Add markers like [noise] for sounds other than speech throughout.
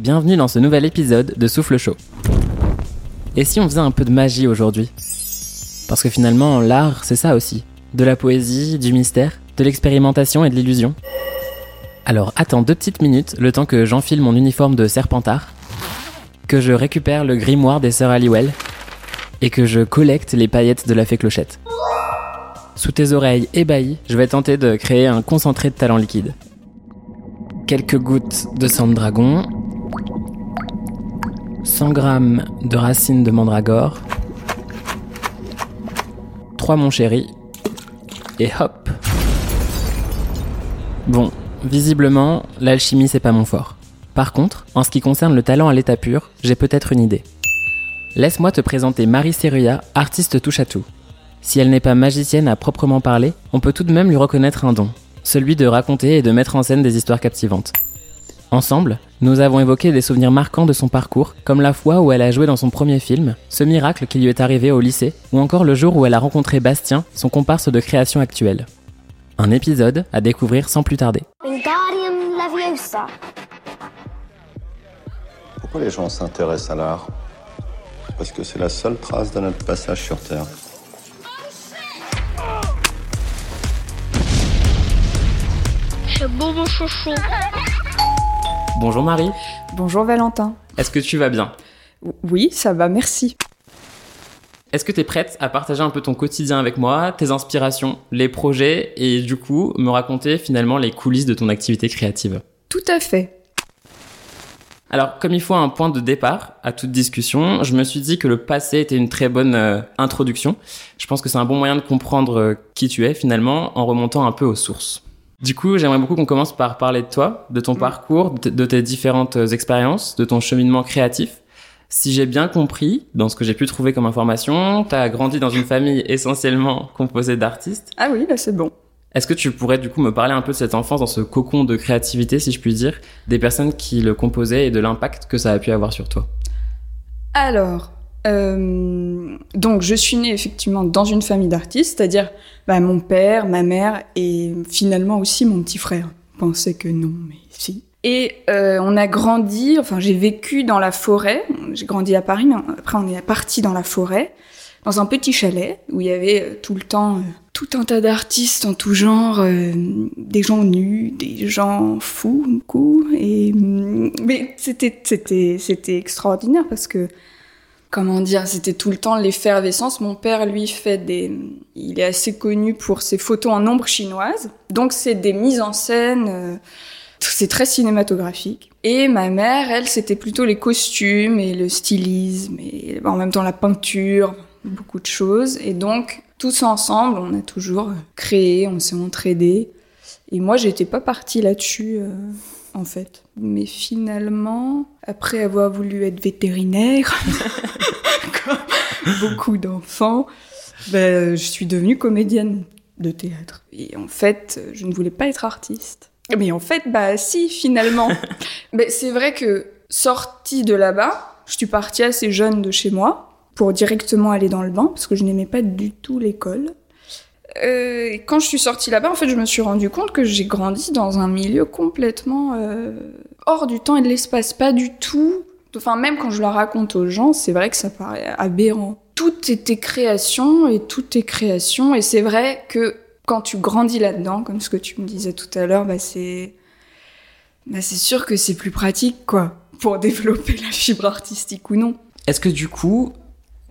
bienvenue dans ce nouvel épisode de Souffle Chaud. Et si on faisait un peu de magie aujourd'hui? Parce que finalement, l'art, c'est ça aussi. De la poésie, du mystère, de l'expérimentation et de l'illusion. Alors attends deux petites minutes, le temps que j'enfile mon uniforme de serpentard, que je récupère le grimoire des sœurs Halliwell, et que je collecte les paillettes de la fée clochette. Sous tes oreilles ébahies, je vais tenter de créer un concentré de talent liquide. Quelques gouttes de sang de dragon, 100 grammes de racines de mandragore, 3 mon chéri, et hop Bon, visiblement, l'alchimie c'est pas mon fort. Par contre, en ce qui concerne le talent à l'état pur, j'ai peut-être une idée. Laisse-moi te présenter Marie Seruya, artiste touche à tout. Si elle n'est pas magicienne à proprement parler, on peut tout de même lui reconnaître un don, celui de raconter et de mettre en scène des histoires captivantes. Ensemble, nous avons évoqué des souvenirs marquants de son parcours, comme la fois où elle a joué dans son premier film, ce miracle qui lui est arrivé au lycée, ou encore le jour où elle a rencontré Bastien, son comparse de création actuelle. Un épisode à découvrir sans plus tarder. Pourquoi les gens s'intéressent à l'art? Parce que c'est la seule trace de notre passage sur Terre. C'est beau mon chouchou. Bonjour Marie, Bonjour Valentin. est-ce que tu vas bien? Oui, ça va, merci. Est-ce que tu es prête à partager un peu ton quotidien avec moi, tes inspirations, les projets et du coup me raconter finalement les coulisses de ton activité créative? Tout à fait. Alors, comme il faut un point de départ à toute discussion, je me suis dit que le passé était une très bonne euh, introduction. Je pense que c'est un bon moyen de comprendre euh, qui tu es finalement en remontant un peu aux sources. Du coup, j'aimerais beaucoup qu'on commence par parler de toi, de ton parcours, de, de tes différentes euh, expériences, de ton cheminement créatif. Si j'ai bien compris, dans ce que j'ai pu trouver comme information, tu as grandi dans une famille essentiellement composée d'artistes. Ah oui, là c'est bon. Est-ce que tu pourrais du coup me parler un peu de cette enfance dans ce cocon de créativité, si je puis dire, des personnes qui le composaient et de l'impact que ça a pu avoir sur toi? Alors, euh, donc je suis née effectivement dans une famille d'artistes, c'est-à-dire bah, mon père, ma mère et finalement aussi mon petit frère. Pensais que non, mais si. Et euh, on a grandi, enfin j'ai vécu dans la forêt, j'ai grandi à Paris, mais après on est parti dans la forêt, dans un petit chalet où il y avait euh, tout le temps tout un tas d'artistes en tout genre, des gens nus, des gens fous, coups, et hum, mais c'était c'était c'était extraordinaire parce que comment dire, c'était tout le temps l'effervescence. Mon père, lui, fait des, il est assez connu pour ses photos en ombre chinoise. Donc, c'est des mises en scène, euh, c'est très cinématographique. Et ma mère, elle, c'était plutôt les costumes et le stylisme et en même temps la peinture, beaucoup de choses. Et donc, tous ensemble, on a toujours créé, on s'est entraidés. Et moi, j'étais pas partie là-dessus, euh, en fait. Mais finalement, après avoir voulu être vétérinaire, [laughs] comme beaucoup d'enfants, ben, je suis devenue comédienne de théâtre. Et en fait, je ne voulais pas être artiste. Mais en fait, bah si, finalement. [laughs] Mais c'est vrai que sortie de là-bas, je suis partie assez jeune de chez moi pour directement aller dans le bain parce que je n'aimais pas du tout l'école. Euh, quand je suis sortie là-bas, en fait, je me suis rendu compte que j'ai grandi dans un milieu complètement euh, hors du temps et de l'espace, pas du tout. Enfin, même quand je le raconte aux gens, c'est vrai que ça paraît aberrant. Tout était création et tout est création, et c'est vrai que quand tu grandis là-dedans, comme ce que tu me disais tout à l'heure, bah c'est, bah c'est sûr que c'est plus pratique, quoi, pour [laughs] développer la fibre artistique ou non. Est-ce que du coup,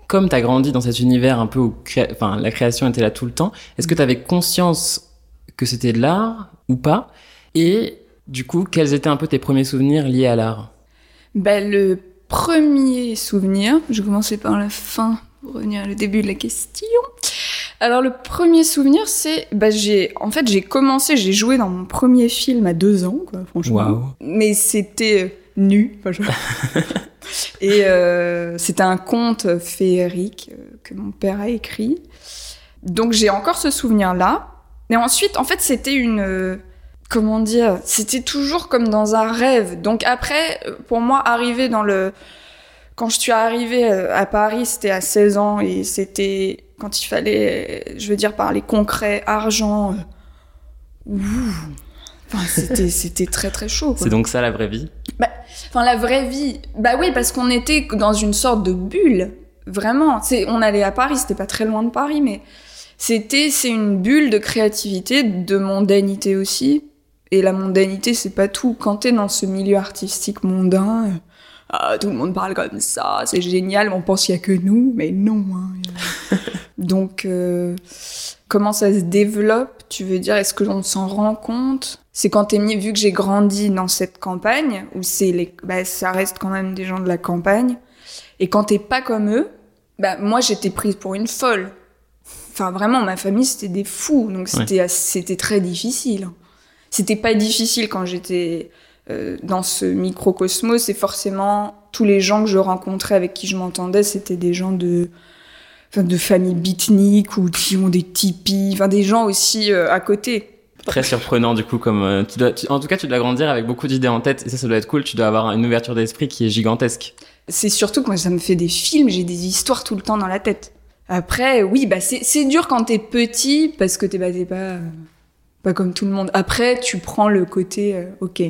comme tu as grandi dans cet univers un peu où enfin, la création était là tout le temps, est-ce que tu avais conscience que c'était de l'art ou pas? Et du coup, quels étaient un peu tes premiers souvenirs liés à l'art? Bah, le premier souvenir, je vais commencer par la fin pour revenir au début de la question. Alors le premier souvenir, c'est, bah j'ai, en fait j'ai commencé, j'ai joué dans mon premier film à deux ans, quoi, franchement. Mais c'était nu, enfin, je- [laughs] et euh, c'était un conte féerique euh, que mon père a écrit. Donc j'ai encore ce souvenir-là. Et ensuite, en fait, c'était une, euh, comment dire, c'était toujours comme dans un rêve. Donc après, pour moi, arriver dans le, quand je suis arrivée à Paris, c'était à 16 ans et c'était quand il fallait, je veux dire, parler concret, argent. ouh, Enfin, c'était, c'était très très chaud. quoi. C'est donc ça la vraie vie? Enfin, la vraie vie. Bah oui, parce qu'on était dans une sorte de bulle. Vraiment. C'est, on allait à Paris, c'était pas très loin de Paris, mais c'était, c'est une bulle de créativité, de mondanité aussi. Et la mondanité, c'est pas tout. Quand t'es dans ce milieu artistique mondain, euh, ah, tout le monde parle comme ça, c'est génial, on pense qu'il y a que nous, mais non. hein, [laughs] Donc, euh, comment ça se développe Tu veux dire, est-ce que l'on s'en rend compte? C'est quand t'es mis, vu que j'ai grandi dans cette campagne, où c'est les, bah, ça reste quand même des gens de la campagne, et quand t'es pas comme eux, bah, moi j'étais prise pour une folle. Enfin, vraiment, ma famille c'était des fous, donc c'était c'était très difficile. C'était pas difficile quand j'étais euh, dans ce microcosmos, et forcément tous les gens que je rencontrais avec qui je m'entendais, c'était des gens de enfin, de familles beatniks ou qui ont des tipis, enfin des gens aussi euh, à côté. Très surprenant du coup comme euh, tu dois, tu- en tout cas tu dois grandir avec beaucoup d'idées en tête et ça ça doit être cool. Tu dois avoir une ouverture d'esprit qui est gigantesque. C'est surtout que moi, ça me fait des films, j'ai des histoires tout le temps dans la tête. Après, oui, bah c'est c'est dur quand t'es petit parce que t'es bah, t'es pas euh, pas comme tout le monde. Après, tu prends le côté ok.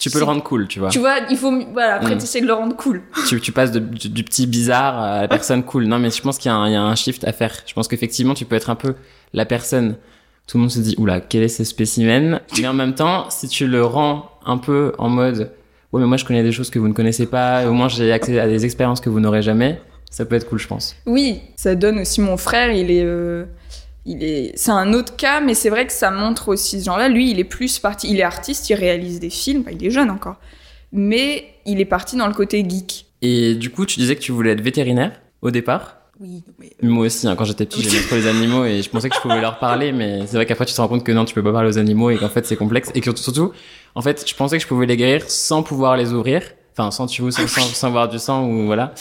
Tu peux le rendre cool, tu vois. Tu vois, il faut voilà. Après, Mm. t'essaies de le rendre cool. [laughs] tu, tu passes de- du, du petit bizarre à la personne cool. Non, mais je pense qu'il y, a un- il y a un shift à faire. Je pense qu'effectivement, tu peux être un peu la personne. Tout le monde se dit, oula, quel est ce spécimen? Mais en même temps, si tu le rends un peu en mode, ouais, mais moi je connais des choses que vous ne connaissez pas, au moins j'ai accès à des expériences que vous n'aurez jamais, ça peut être cool, je pense. Oui, ça donne aussi mon frère, il est euh, il est c'est un autre cas mais c'est vrai que ça montre aussi ce genre-là, lui, il est plus parti, il est artiste, il réalise des films, il est jeune encore. Mais il est parti dans le côté geek. Et du coup, tu disais que tu voulais être vétérinaire au départ. Oui, mais Moi aussi, hein, quand j'étais petit, j'aimais trop les animaux et je pensais que je pouvais leur parler, mais c'est vrai qu'après tu te rends compte que non, tu peux pas parler aux animaux et qu'en fait c'est complexe et que surtout, en fait, je pensais que je pouvais les guérir sans pouvoir les ouvrir, enfin sans tu vois, sans, sans, sans voir du sang ou voilà.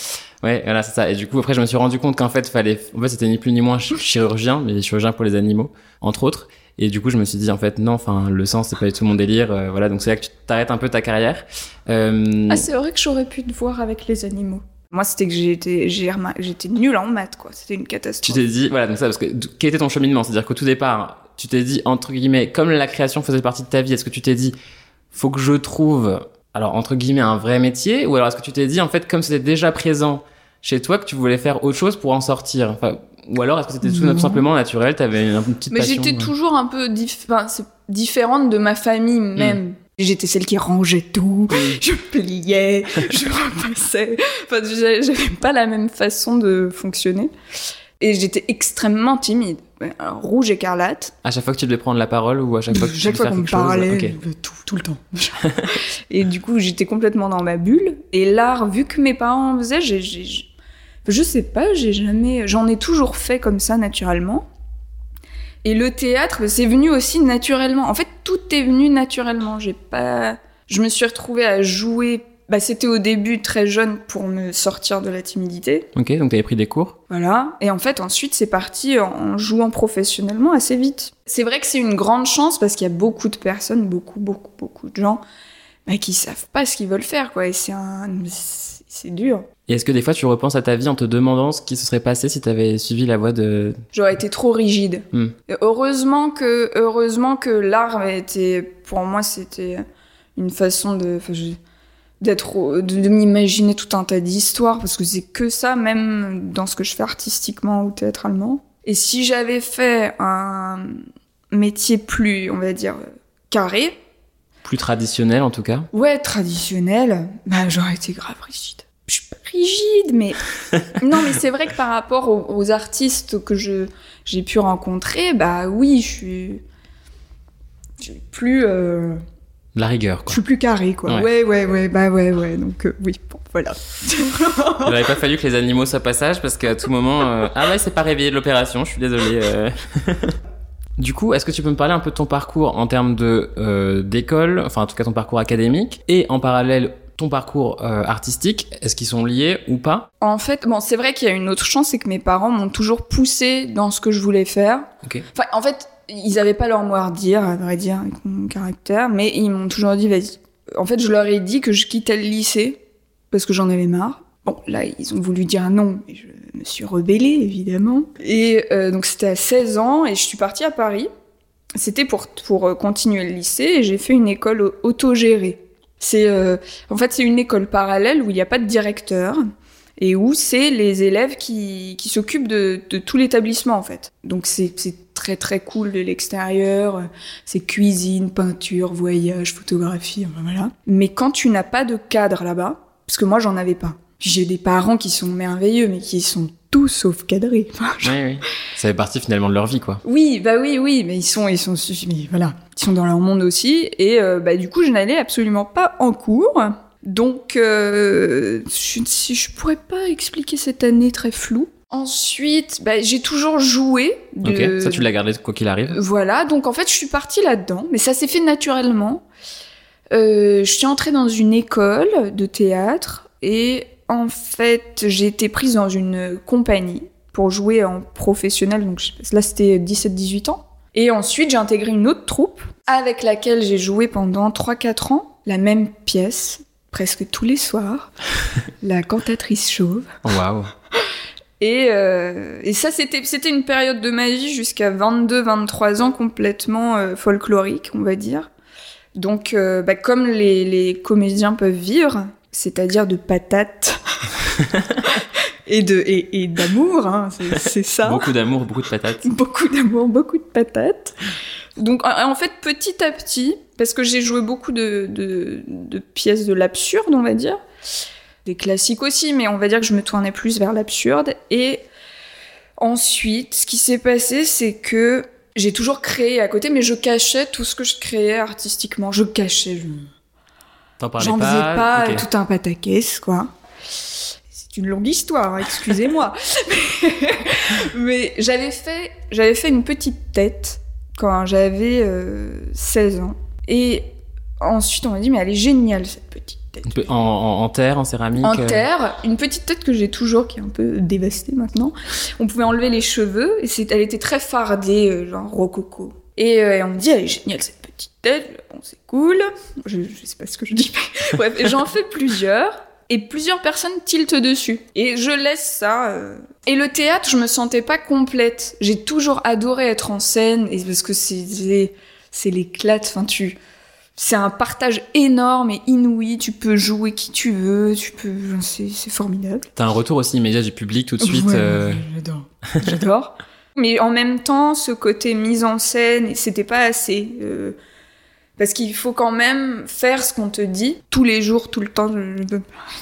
Ouais, voilà, c'est ça. Et du coup, après, je me suis rendu compte qu'en fait, fallait, en fait, c'était ni plus ni moins ch- chirurgien, mais chirurgien pour les animaux, entre autres. Et du coup, je me suis dit, en fait, non, enfin, le sang, c'est pas du tout mon délire. euh, voilà, donc c'est là que tu t'arrêtes un peu ta carrière. Euh, Ah, c'est vrai que j'aurais pu te voir avec les animaux. Moi, c'était que j'étais j'étais nulle en maths quoi, c'était une tu catastrophe. t'es dit, voilà, donc ça, parce que quel était ton cheminement? C'est-à-dire qu'au tout départ, tu t'es dit, entre guillemets, comme la création faisait partie de ta vie, est-ce que tu t'es dit, faut que je trouve, alors, entre guillemets, un vrai métier? Ou alors est-ce que tu t'es dit, en fait, comme c'était déjà présent chez toi, que tu voulais faire autre chose pour en sortir Enfin, Ou alors est-ce que c'était tout, simplement naturel T'avais une, petite Mais j'étais ouais. toujours un peu dif- enfin, c'est différente de ma famille même. J'étais celle qui rangeait tout, [laughs] je pliais, je repassais. Enfin, j'a- j'avais pas la même façon de fonctionner. Et j'étais extrêmement timide. Alors, rouge écarlate. À chaque fois que tu devais prendre la parole ou à chaque fois que tu Chaque devais fois faire qu'on me parlait, Ok. euh, tout, tout le temps. [laughs] et du coup, j'étais complètement dans ma bulle. Et l'art, vu que mes parents en faisaient, j'ai- je sais pas, j'ai jamais, j'en ai toujours fait comme ça naturellement. Et le théâtre, c'est venu aussi naturellement. En fait, tout est venu naturellement. J'ai pas, je me suis retrouvée à jouer. Bah, c'était au début très jeune pour me sortir de la timidité. Ok, donc t'avais pris des cours Voilà. Et en fait, ensuite, c'est parti en jouant professionnellement assez vite. C'est vrai que c'est une grande chance parce qu'il y a beaucoup de personnes, beaucoup, beaucoup, beaucoup de gens, bah, qui savent pas ce qu'ils veulent faire, quoi. Et c'est un, c'est dur. Et est-ce que des fois tu repenses à ta vie en te demandant ce qui se serait passé si t'avais suivi la voie de... J'aurais été trop rigide. Hmm. Heureusement que, heureusement que l'art était, pour moi, c'était une façon de, d'être, de m'imaginer tout un tas d'histoires parce que c'est que ça, même dans ce que je fais artistiquement ou théâtralement. Et si j'avais fait un métier plus, on va dire, carré, plus traditionnel en tout cas ouais, traditionnel, bah, j'aurais été grave rigide. Je rigide, mais [laughs] non, mais c'est vrai que par rapport aux, aux artistes que je j'ai pu rencontrer, bah oui, je suis, je suis plus, euh, la rigueur je quoi. suis plus carré, quoi. Ouais. Ouais, ouais, ouais, bah ouais, ouais. Donc euh, oui, bon, voilà. Il n'aurait pas fallu que les animaux soient passage parce qu'à tout moment... euh, Ah ouais, c'est pas réveillé de l'opération, je suis désolé. du coup, est-ce que tu peux me parler un peu de ton parcours en termes de euh, d'école, enfin en tout cas ton parcours académique, et en parallèle ton parcours euh, artistique Est-ce qu'ils sont liés ou pas? En fait, bon, c'est vrai qu'il y a une autre chance, c'est que mes parents m'ont toujours poussé dans ce que je voulais faire. Enfin, en fait, ils avaient pas leur mot à redire, à vrai dire, avec mon caractère, mais ils m'ont toujours dit, vas-y. En fait, je leur ai dit que je quittais le lycée parce que j'en avais marre. Bon, là, ils ont voulu dire non, mais je me suis rebellée, évidemment. Et euh, donc, c'était à 16 ans et je suis partie à Paris. c'était pour, pour euh, continuer le lycée et j'ai fait une école au- autogérée. C'est euh, en fait c'est une école parallèle où il n'y a pas de directeur et où c'est les élèves qui, qui s'occupent de, de tout l'établissement en fait. Donc c'est très très cool de l'extérieur, c'est cuisine, peinture, voyage, photographie, voilà. Mais quand tu n'as pas de cadre là-bas, parce que moi j'en avais pas. J'ai des parents qui sont merveilleux mais qui sont tous sauf cadrés. [laughs] Oui, oui. Ça fait partie finalement de leur vie, quoi. oui, bah oui, oui, mais ils sont, ils sont, mais voilà, ils sont dans leur monde aussi, et euh, bah du coup, je n'allais absolument pas en cours. Donc, euh, je, si je pourrais pas expliquer cette année très floue. Ensuite, bah, j'ai toujours joué. De... Ok, ça tu l'as gardé quoi qu'il arrive. Voilà, donc en fait, je suis partie là-dedans, mais ça s'est fait naturellement. Euh, je suis entrée dans une école de théâtre et en fait, j'ai été prise dans une compagnie pour jouer en professionnel. Donc là, c'était 17-18 ans. Et ensuite, j'ai intégré une autre troupe avec laquelle j'ai joué pendant 3-4 ans la même pièce, presque tous les soirs, [laughs] la cantatrice chauve. Waouh. [laughs] Et, euh, et ça, c'était c'était une période de ma vie jusqu'à 22-23 ans complètement euh, folklorique, on va dire. Donc, euh, bah, comme les, les comédiens peuvent vivre, c'est-à-dire de patates [laughs] et de et, et d'amour, hein, c'est- ça. Beaucoup d'amour, beaucoup de patates. [laughs] Beaucoup d'amour, beaucoup de patates. Donc en fait, petit à petit, parce que j'ai joué beaucoup de, de, de pièces de l'absurde, on va dire, des classiques aussi, mais on va dire que je me tournais plus vers l'absurde. Et ensuite, ce qui s'est passé, c'est que j'ai toujours créé à côté, mais je cachais tout ce que je créais artistiquement. Je cachais, J'en faisais pas tout un pataquès, quoi. C'est une longue histoire, hein, excusez-moi. [laughs] Mais j'avais fait, j'avais fait une petite tête quand j'avais euh, 16 ans. Et ensuite, on m'a dit, mais elle est géniale, cette petite tête. En, en- en terre, en céramique. En euh, terre, une petite tête que j'ai toujours, qui est un peu dévastée maintenant. On pouvait enlever les cheveux, et elle était très fardée, euh, genre rococo. Et, euh, et on me dit, elle est géniale cette petite tête, bon c'est cool. Je, je sais pas ce que je dis, [laughs] bref, j'en fais plusieurs. Et plusieurs personnes tiltent dessus. Et je laisse ça. euh. Et le théâtre, je me sentais pas complète. J'ai toujours adoré être en scène, et parce que c'est, c'est, c'est l'éclate, enfin tu c'est un partage énorme et inouï. Tu peux jouer qui tu veux, tu peux, c'est, formidable. T'as un retour aussi immédiat du public tout de suite. Ouais, euh, j'adore. J'adore. [laughs] Mais en même temps, ce côté mise en scène, c'était pas assez. euh, parce qu'il faut quand même faire ce qu'on te dit tous les jours, tout le temps. Je,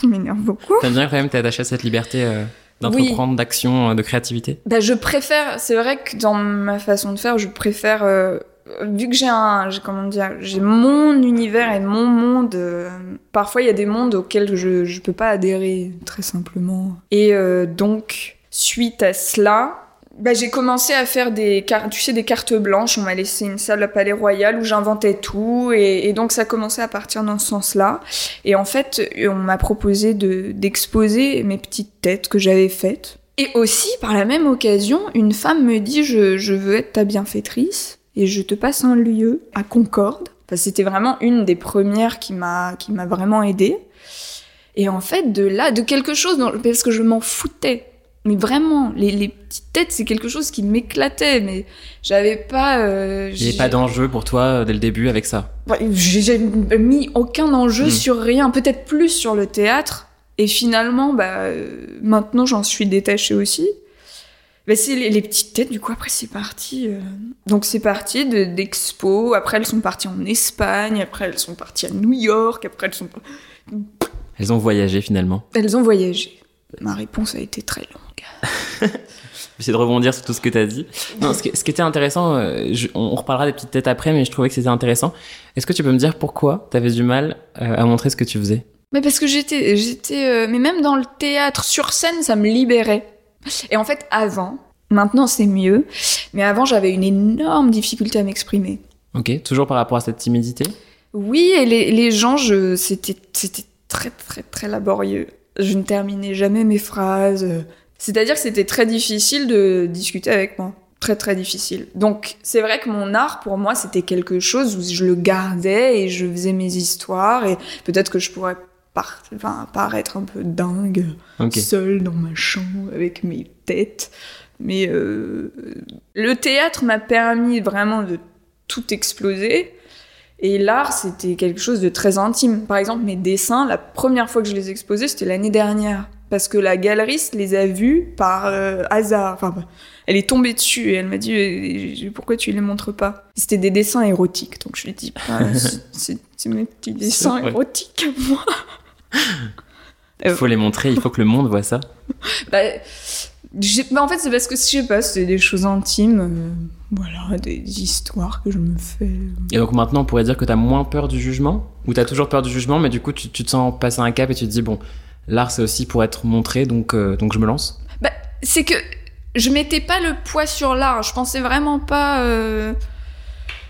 je m'énerve beaucoup. T'aimes bien quand même, t'es attaché à cette liberté euh, d'entreprendre, d'action, euh, de créativité? Bah, je préfère. C'est vrai que dans ma façon de faire, je préfère. euh, vu que j'ai un, comment dire, j'ai mon univers et mon monde. euh, parfois, il y a des mondes auxquels je je peux pas adhérer très simplement. Et donc, suite à cela. Bah, j'ai commencé à faire des cartes, tu sais, des cartes blanches. On m'a laissé une salle à Palais Royal où j'inventais tout. Et, donc, ça a commencé à partir dans ce sens-là. Et en fait, on m'a proposé de, d'exposer mes petites têtes que j'avais faites. Et aussi, par la même occasion, une femme me dit je, veux être ta bienfaitrice et je te passe un lieu à Concorde. Enfin, c'était vraiment une des premières qui m'a qui m'a vraiment aidée. Et en fait, de là, de quelque chose, parce que je m'en foutais. Mais vraiment, les, les petites têtes, c'est quelque chose qui m'éclatait, mais j'avais pas. euh, Il n'y avait pas d'enjeu pour toi euh, dès le début avec ça? Ouais, J'ai mis aucun enjeu Mm. sur rien, peut-être plus sur le théâtre. Et finalement, bah, euh, maintenant j'en suis détachée aussi. Bah, c'est les, les petites têtes, du coup après c'est parti. euh, Donc c'est parti de- d'expo, après elles sont parties en Espagne, après elles sont parties à New York, après elles sont... Elles ont voyagé finalement? Elles ont voyagé. Ma réponse a été très longue. [laughs] J'essaie de rebondir sur tout ce que tu as dit. Non, ce qui, ce qui était intéressant, euh, je- on, reparlera des petites têtes après, mais je trouvais que c'était intéressant. Est-ce que tu peux me dire pourquoi tu avais du mal euh, à montrer ce que tu faisais? Mais parce que j'étais, j'étais, euh, mais même dans le théâtre, sur scène, ça me libérait. Et en fait, avant, maintenant c'est mieux, mais avant j'avais une énorme difficulté à m'exprimer. Ok, toujours par rapport à cette timidité? Oui, et les, les gens, je, c'était, c'était très très très laborieux. Je ne terminais jamais mes phrases. C'est-à-dire que c'était très difficile de discuter avec moi. Très très difficile. Donc c'est vrai que mon art pour moi c'était quelque chose où je le gardais et je faisais mes histoires et peut-être que je pourrais par- enfin, paraître un peu dingue Ok. seule dans ma chambre avec mes têtes. Mais euh, le théâtre m'a permis vraiment de tout explosé. Et l'art, c'était quelque chose de très intime. Par exemple, mes dessins, la première fois que je les ai exposés, c'était l'année dernière. Parce que la galeriste les a vus par euh, hasard. Enfin, bah, elle est tombée dessus et elle m'a dit euh, Pourquoi tu les montres pas? C'était des dessins érotiques. Donc je lui ai dit bah, [laughs] c'est- mes petits dessins érotiques à moi. Il faut les montrer, il faut que le monde voit ça. [laughs] Bah, bah, en fait, c'est parce que, je sais pas, c'est des choses intimes. euh, voilà, des histoires que je me fais. Et donc maintenant, on pourrait dire que t'as moins peur du jugement? Ou t'as toujours peur du jugement, mais du coup, tu, tu te sens passer un cap et tu te dis, bon, l'art, c'est aussi pour être montré, donc, euh, donc je me lance. Bah, c'est que je mettais pas le poids sur l'art. Je pensais vraiment pas. euh,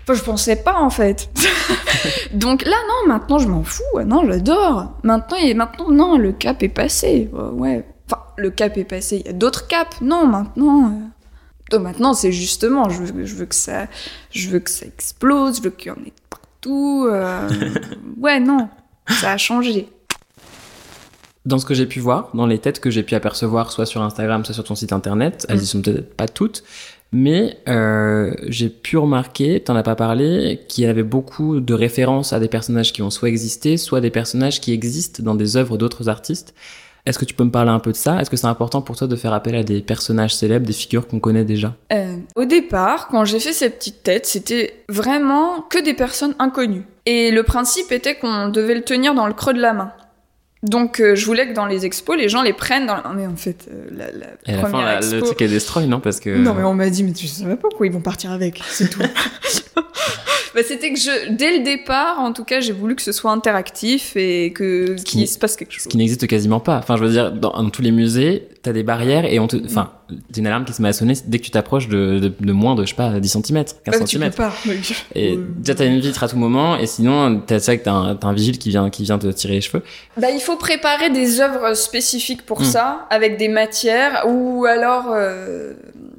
Enfin, je pensais pas en fait. [laughs] Donc là, non, maintenant je m'en fous. Non, j'adore. Maintenant, et maintenant, non, le cap est passé. Euh, Ouais. Enfin, le cap est passé. Il y a d'autres caps. Non, maintenant. euh, donc maintenant, c'est justement, je veux, je veux que ça, je veux que ça explose. Je veux qu'il y en ait partout. euh, [laughs] Ouais, non, ça a changé. Dans ce que j'ai pu voir, dans les têtes que j'ai pu apercevoir, soit sur Instagram, soit sur ton site internet, elles y sont peut-être pas toutes, mais euh, j'ai pu remarquer, t'en as pas parlé, qu'il y avait beaucoup de références à des personnages qui ont soit existé, soit des personnages qui existent dans des œuvres d'autres artistes. Est-ce que tu peux me parler un peu de ça? Est-ce que c'est important pour toi de faire appel à des personnages célèbres, des figures qu'on connaît déjà? Euh, au départ, quand j'ai fait cette petite tête, c'était vraiment que des personnes inconnues. Et le principe était qu'on devait le tenir dans le creux de la main. Donc euh, je voulais que dans les expos, les gens les prennent dans la... Mais en fait, euh, la, la Et à la première fin, expo... le truc est destroy, non Parce que Non mais on m'a dit, mais tu savais pas pourquoi ils vont partir avec, c'est tout. [laughs] bah, c'était que je, dès le départ, en tout cas, j'ai voulu que ce soit interactif et que qui- qu'il se passe quelque chose. ce qui n'existe quasiment pas. Enfin, je veux dire, dans, dans tous les musées, t'as des barrières et on te, enfin, t'as une alarme qui se met à sonner dès que tu t'approches de, de, de moins de, je sais pas, 10 cm, 15 Bah, tu cm. peux pas. Et Ouais. déjà, t'as une vitre à tout moment, et sinon, t'as ça que t'as un, t'as un vigile qui vient, qui vient te tirer les cheveux. Bah, il faut préparer des œuvres spécifiques pour Mm. ça, avec des matières, ou alors... euh,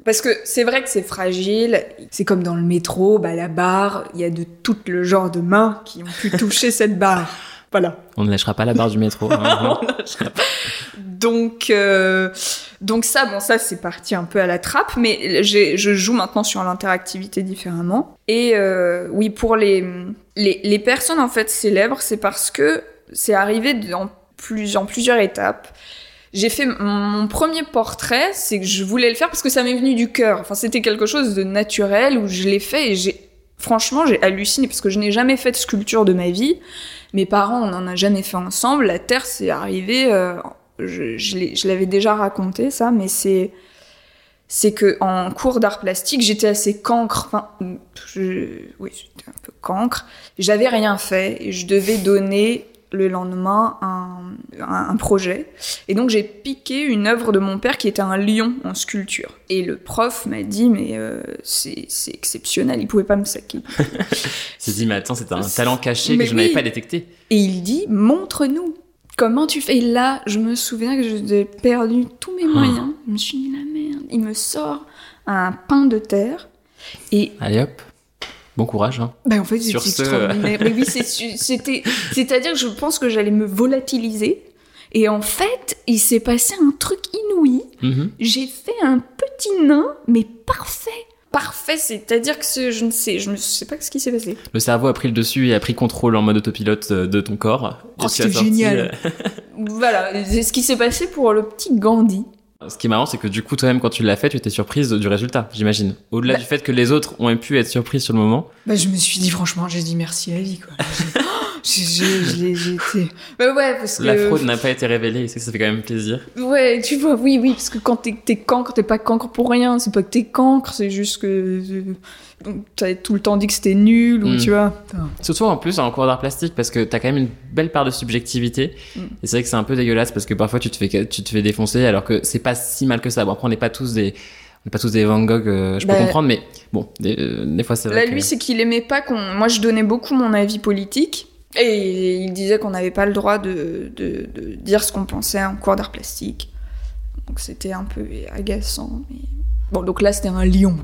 Parce que c'est vrai que c'est fragile, c'est comme dans le métro, bah, la barre, il y a de tout le genre de mains qui ont pu toucher [laughs] cette barre. Voilà. On ne lâchera pas la barre du métro. [laughs] hein. Donc, euh, donc ça, bon, ça c'est parti un peu à la trappe, mais j'ai- je joue maintenant sur l'interactivité différemment. Et euh, oui, pour les, les, les personnes en fait célèbres, c'est parce que c'est arrivé dans plusieurs, plusieurs étapes. J'ai fait mon- premier portrait, c'est que je voulais le faire parce que ça m'est venu du cœur. Enfin, c'était quelque chose de naturel où je l'ai fait et j'ai, franchement, j'ai halluciné parce que je n'ai jamais fait de sculpture de ma vie. Mes parents, on n'en a jamais fait ensemble. La Terre, c'est arrivé. euh, je l'avais déjà raconté ça, mais c'est c'est que en cours d'art plastique, j'étais assez cancre. Enfin, oui, j'étais un peu cancre. J'avais rien fait et je devais donner le lendemain un, un, un projet. Et donc j'ai piqué une œuvre de mon père qui était un lion en sculpture. Et le prof m'a dit mais euh, c'est exceptionnel, il pouvait pas me saquer. [laughs] J'ai dit, mais attends, c'est un talent caché Mais que je n'avais pas détecté. Et il dit montre-nous comment tu fais? Et là, je me souviens que j'ai perdu tous mes moyens. Je me suis dit la merde. Il me sort un pain de terre. Et Allez hop. Bon courage, hein. bah en fait, Sur c'était ce- extraordinaire. Mais oui, c'est- [laughs] c'était, c'est-à-dire que je pense que j'allais me volatiliser. Et en fait, il s'est passé un truc inouï. Mhm. J'ai fait un petit nain, mais parfait. Parfait, c'est-à-dire que ce- je ne sais, je ne sais pas ce qui s'est passé. Le cerveau a pris le dessus et a pris contrôle en mode autopilote euh, de ton corps. Oh, c'était génial. euh, [laughs] Voilà, c'est ce qui s'est passé pour le petit Gandhi. Ce qui est marrant, c'est que du coup, toi-même, quand tu l'as fait, tu étais surprise du résultat, j'imagine. Au-delà Bah- du fait que les autres ont pu être surpris sur le moment. Bah, je me suis dit, franchement, j'ai dit merci à la vie, quoi. [laughs] J'ai- j'ai- je l'ai- j'ai été. [laughs] Bah, ouais, parce que. La fraude n'a pas été révélée, c'est que ça fait quand même plaisir. Ouais, tu vois, oui, oui, parce que quand t'es t'es cancre, t'es pas cancre pour rien. C'est pas que t'es cancre, c'est juste que. euh, donc, T'as tout le temps dit que c'était nul, ou Mm. tu vois. Surtout en plus en cours d'art plastique parce que t'as quand même une belle part de subjectivité. Mm. Et c'est vrai que c'est un peu dégueulasse parce que parfois tu te fais tu te fais défoncer alors que c'est pas si mal que ça. Bon après on n'est pas tous des on n'est pas tous des Van Gogh, euh, je peux Bah, comprendre, mais bon, des, euh, des fois c'est vrai. Là, que- lui, c'est qu'il aimait pas qu'on. Moi, je donnais beaucoup mon avis politique. Et il disait qu'on n'avait pas le droit de, dire ce qu'on pensait en cours d'art plastique. Donc c'était un peu agaçant. Bon, donc là, c'était un lion.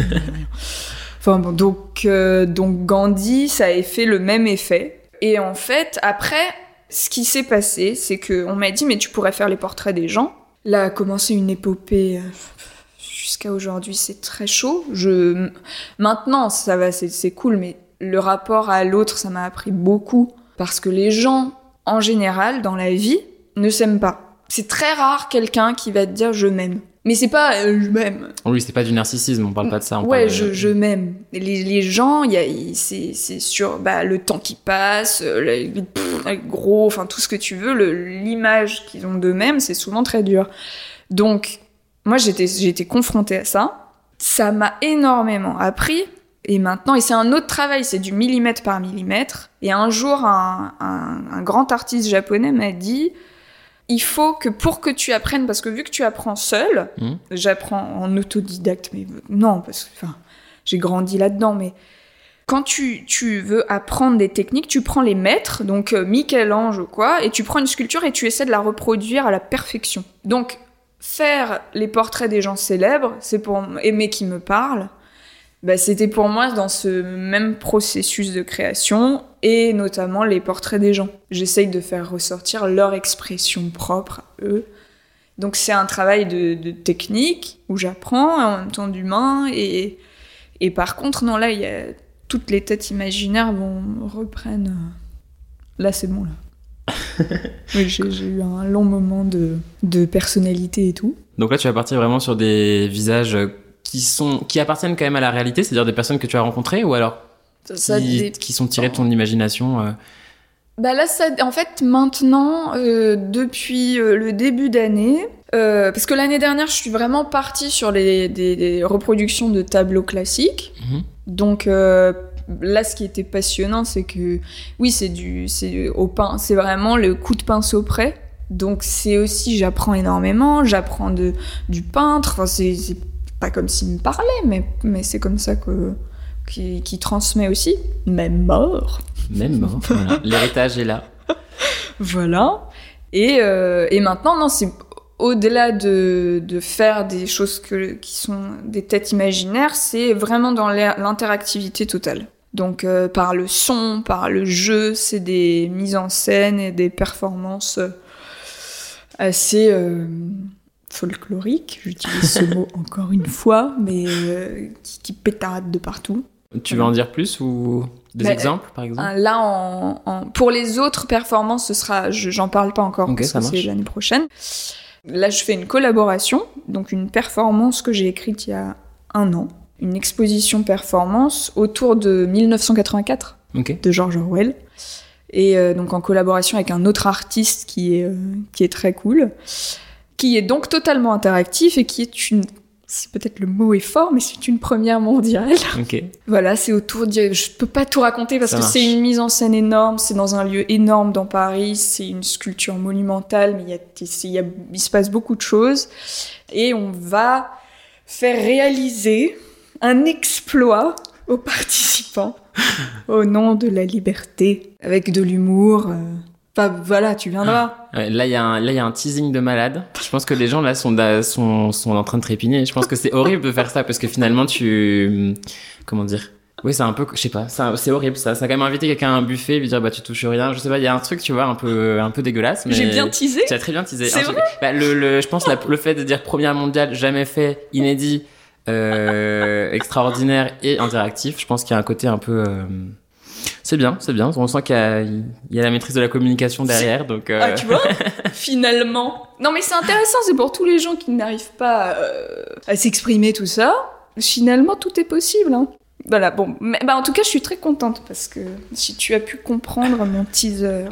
euh, [laughs] enfin bon, donc, euh, donc Gandhi, ça a fait le même effet. Et en fait, après, ce qui s'est passé, c'est qu'on m'a dit, mais tu pourrais faire les portraits des gens. Là a commencé une épopée. euh, jusqu'à aujourd'hui, c'est très chaud. Je maintenant, ça va, c'est cool, mais le rapport à l'autre, ça m'a appris beaucoup parce que les gens, en général, dans la vie, ne s'aiment pas. C'est très rare quelqu'un qui va te dire je m'aime. Mais c'est pas euh, je m'aime. Oui, c'est pas du narcissisme, on parle pas de ça. on Ouais, parle de- je, je m'aime. Les, les gens, y a, c'est, c'est sur bah, le temps qui passe, euh, le, gros, enfin tout ce que tu veux, le- l'image qu'ils ont d'eux-mêmes, c'est souvent très dur. Donc, moi, j'étais, j'ai été confrontée à ça. Ça m'a énormément appris. Et maintenant, et c'est un autre travail, c'est du millimètre par millimètre. Et un jour, un, un, un grand artiste japonais m'a dit, il faut que pour que tu apprennes, parce que vu que tu apprends seul, Mhm. j'apprends en autodidacte, mais non, parce que j'ai grandi là-dedans, mais quand tu, tu veux apprendre des techniques, tu prends les maîtres, donc euh, Michel-Ange ou quoi, et tu prends une sculpture et tu essaies de la reproduire à la perfection. Donc, faire les portraits des gens célèbres, c'est pour aimer qui me parle. Bah, c'était pour moi dans ce même processus de création et notamment les portraits des gens. J'essaye de faire ressortir leur expression propre à eux. Donc c'est un travail de, de technique où j'apprends en même temps d'humain et, et par contre non là il y a toutes les têtes imaginaires vont reprennent. euh, Là c'est bon là. [laughs] oui, j'ai eu un long moment de, de personnalité et tout. Donc là, tu vas partir vraiment sur des visages qui sont qui appartiennent quand même à la réalité, c'est-à-dire des personnes que tu as rencontrées ou alors Ça qui, sont tirées de ton imagination. euh. Bah là, ça, en fait, maintenant, euh, depuis euh, le début d'année, euh, parce que l'année dernière, je suis vraiment partie sur les, des, des reproductions de tableaux classiques. Mhm. Donc là, ce qui était passionnant, c'est que oui, c'est du, c'est au pain, c'est vraiment le coup de pinceau près. Donc c'est aussi, j'apprends énormément, j'apprends de du peintre. Enfin, c'est pas comme s'il me parlait, mais mais c'est comme ça que qui, qui transmet aussi, même mort. Même mort. voilà. [laughs] L'héritage est là. Voilà. Et, euh, et maintenant, non, c'est au-delà de, de faire des choses que, qui sont des têtes imaginaires, c'est vraiment dans l'in- l'interactivité totale. Donc euh, par le son, par le jeu, c'est des mises en scène et des performances euh, assez euh, folkloriques. J'utilise ce mot [laughs] encore une fois, mais euh, qui, qui pétardent de partout. Tu veux en dire plus ou des Bah, exemples, par exemple Ah, Là, en, en- pour les autres performances, ce sera, je- j'en parle pas encore Ok, parce ça que c'est l'année prochaine. Là, je fais une collaboration, donc une performance que j'ai écrite il y a un an, une exposition performance autour de 1984 Ok. de George Orwell, et euh, donc en collaboration avec un autre artiste qui est euh, qui est très cool, qui est donc totalement interactif et qui est une c'est peut-être le mot est fort, mais c'est une première mondiale. [laughs] Ok. Voilà, c'est autour de... Je peux pas tout raconter parce Ça que c'est une mise en scène énorme, c'est dans un lieu énorme dans Paris, c'est une sculpture monumentale, mais il, y a, il, y a- il se passe beaucoup de choses. Et on va faire réaliser un exploit aux participants [laughs] au nom de la liberté, avec de l'humour. euh. Enfin voilà, tu viendras. Ouais, là, il y, a un- là, il y a un teasing de malade. Je pense que les gens là sont, sont, sont en train de trépigner. Je pense que c'est horrible de faire ça parce que finalement, tu. Comment dire? Oui, c'est un peu. Je sais pas, ça- c'est horrible ça. Ça a quand même invité quelqu'un à un buffet, lui dire bah tu touches rien. Je sais pas, il y a un truc, tu vois, un peu, un peu dégueulasse. Mais... J'ai bien teasé. Tu as très bien teasé. C'est truc- bah, le, le, je pense la- le fait de dire première mondiale, jamais fait, inédit, euh, extraordinaire et interactif, je pense qu'il y a un côté un peu. euh, C'est bien, c'est bien. On sent qu'il y, a- il y a la maîtrise de la communication derrière, donc. euh, Ah, tu vois [laughs] Finalement. Non, mais c'est intéressant, c'est pour tous les gens qui n'arrivent pas euh, à s'exprimer, tout ça. Finalement, tout est possible. Hein. Voilà, bon. Mais, bah, en tout cas, je suis très contente parce que si tu as pu comprendre mon teaser.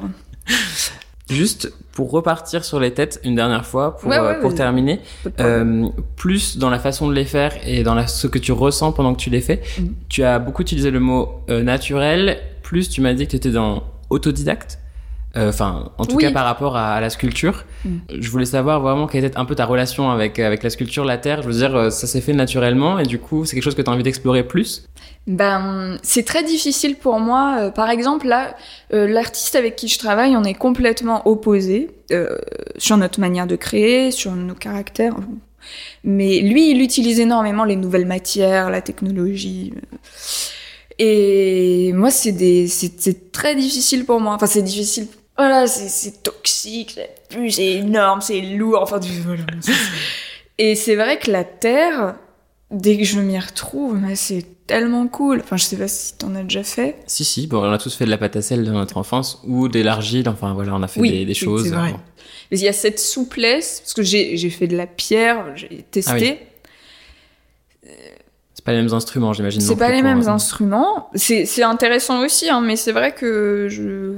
[laughs] Juste pour repartir sur les têtes une dernière fois, pour, Ouais, ouais, euh, pour terminer, euh, plus dans la façon de les faire et dans la, ce que tu ressens pendant que tu les fais, Mhm. tu as beaucoup utilisé le mot euh, naturel, plus tu m'as dit que tu étais dans autodidacte, Euh, enfin en tout Oui. cas par rapport à, à la sculpture. Mhm. Je voulais savoir vraiment quelle était un peu ta relation avec, avec la sculpture, la terre, je veux dire euh, ça s'est fait naturellement et du coup c'est quelque chose que tu as envie d'explorer plus? Ben, c'est très difficile pour moi. Euh, par exemple, là, euh, l'artiste avec qui je travaille, on est complètement opposés euh, sur notre manière de créer, sur nos caractères. Mais lui, il utilise énormément les nouvelles matières, la technologie. Et moi, c'est des, c'est c'est très difficile pour moi. Enfin, c'est difficile. Voilà, c'est toxique, c'est énorme, c'est lourd. Enfin, du- voilà. [laughs] Et c'est vrai que la Terre, dès que je m'y retrouve, c'est tellement cool. Enfin, je sais pas si t'en as déjà fait. Si, si, bon, on a tous fait de la pâte à sel dans notre enfance ou de l'argile, enfin voilà, on a fait Oui, des, des oui, choses. c'est vrai. Bon. Mais il y a cette souplesse, parce que j'ai j'ai fait de la pierre, j'ai testé. C'est pas les mêmes instruments, j'imagine. C'est pas les mêmes instruments. C'est intéressant aussi, hein, mais c'est vrai que je.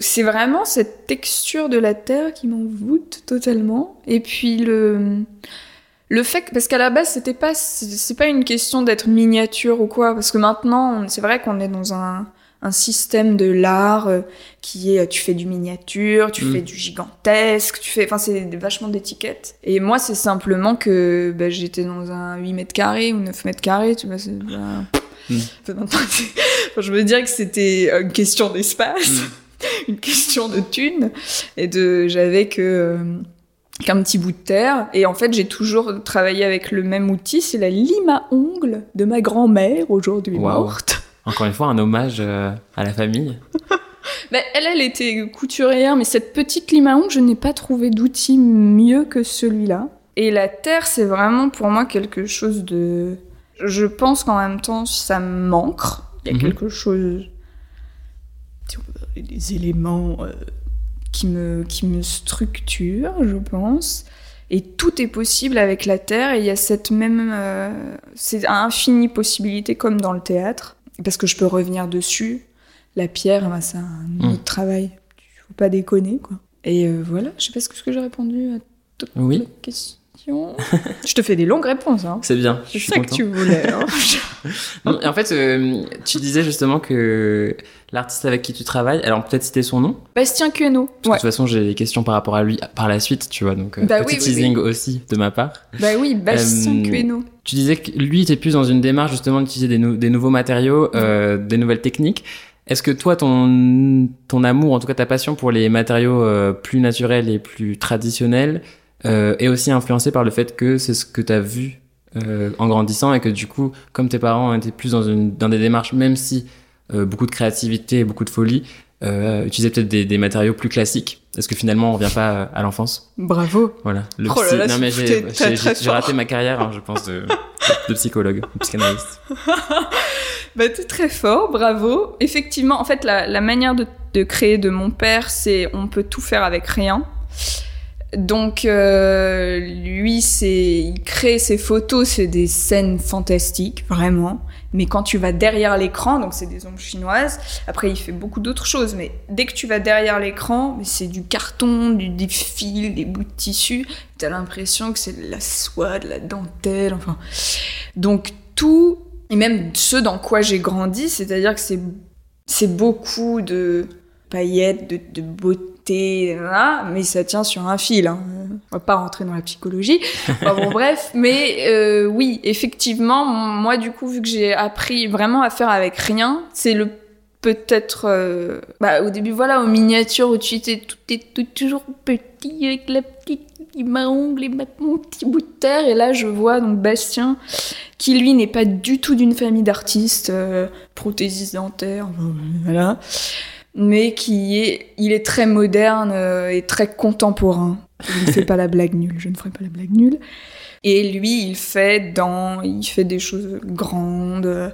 C'est vraiment cette texture de la terre qui m'envoûte totalement. Et puis le. Le fait que, parce qu'à la base, c'était pas, c'est pas une question d'être miniature ou quoi, parce que maintenant, c'est vrai qu'on est dans un, un système de l'art euh, qui est, tu fais du miniature, tu Mm. fais du gigantesque, tu fais, enfin, c'est vachement d'étiquettes. Et moi, c'est simplement que, bah, j'étais dans un 8 mètres carrés ou 9 mètres carrés, tu vois, c'est, bah, Mm. Enfin, je veux dire que c'était une question d'espace, [laughs] une question de thunes, et de, j'avais que, euh, qu'un petit bout de terre. Et en fait, j'ai toujours travaillé avec le même outil, c'est la lime à ongles de ma grand-mère, aujourd'hui Waouh. morte. Encore une fois, un hommage euh, à la famille. [laughs] Ben, elle, elle était couturière, mais cette petite lime à ongles, je n'ai pas trouvé d'outil mieux que celui-là. Et la terre, c'est vraiment pour moi quelque chose de... Je pense qu'en même temps, ça me manque. Il y a Mhm. quelque chose... Des éléments euh, qui, me, qui me structurent, je pense. Et tout est possible avec la terre, et il y a cette même... euh, c'est infini possibilité, comme dans le théâtre, parce que je peux revenir dessus. La pierre, ben, c'est un Mm. autre travail. Faut pas déconner, quoi. Et euh, voilà, je sais pas ce que j'ai répondu à toute Oui. la question. je te fais des longues réponses, hein. C'est bien. C'est ça que tu voulais. hein. [laughs] Non, et en fait, euh, tu disais justement que l'artiste avec qui tu travailles, alors peut-être citer son nom. Bastien Queneau. Ouais. De toute façon, j'ai des questions par rapport à lui par la suite, tu vois. Donc, euh, Bah petit oui, oui, teasing aussi de ma part. Bah oui, Bastien Euh, Queneau. Tu disais que lui, était plus dans une démarche justement d'utiliser des, nou- des nouveaux matériaux, euh, des nouvelles techniques. Est-ce que toi, ton, ton amour, en tout cas ta passion pour les matériaux euh, plus naturels et plus traditionnels, euh, est aussi influencé par le fait que c'est ce que tu as vu euh, en grandissant et que du coup, comme tes parents étaient plus dans, une, dans des démarches, même si euh, beaucoup de créativité et beaucoup de folie, euh, utilisaient peut-être des, des matériaux plus classiques. Est-ce que finalement, on revient pas euh, à l'enfance? Bravo. Voilà. Le Oh là psy- là, non, mais j'ai raté ma carrière, hein, je pense, de, de psychologue, de psychanalyste. [laughs] Bah, t'es très fort, bravo. Effectivement, en fait, la, la manière de, de créer de mon père, c'est on peut tout faire avec rien. Donc, euh, lui, c'est, il crée ses photos, c'est des scènes fantastiques, vraiment. Mais quand tu vas derrière l'écran, donc c'est des ombres chinoises. Après, il fait beaucoup d'autres choses, mais dès que tu vas derrière l'écran, c'est du carton, du, des fils, des bouts de tissu. T'as l'impression que c'est de la soie, de la dentelle, enfin. Donc tout, et même ce dans quoi j'ai grandi, c'est-à-dire que c'est c'est beaucoup de paillettes, de, de beauté, mais ça tient sur un fil. Hein. On va pas rentrer dans la psychologie. Enfin, bon, [laughs] bref, mais euh, oui, effectivement, moi du coup, vu que j'ai appris vraiment à faire avec rien, c'est le peut-être euh, bah, au début voilà aux miniatures où tu étais tout, est tout toujours petit avec la petite ma ongle et ma- mon petit bout de terre et là je vois donc Bastien qui lui n'est pas du tout d'une famille d'artistes euh, prothésiste dentaire euh, voilà mais qui est il est très moderne euh, et très contemporain je ne fais pas la blague nulle je ne ferai pas la blague nulle et lui il fait dans il fait des choses grandes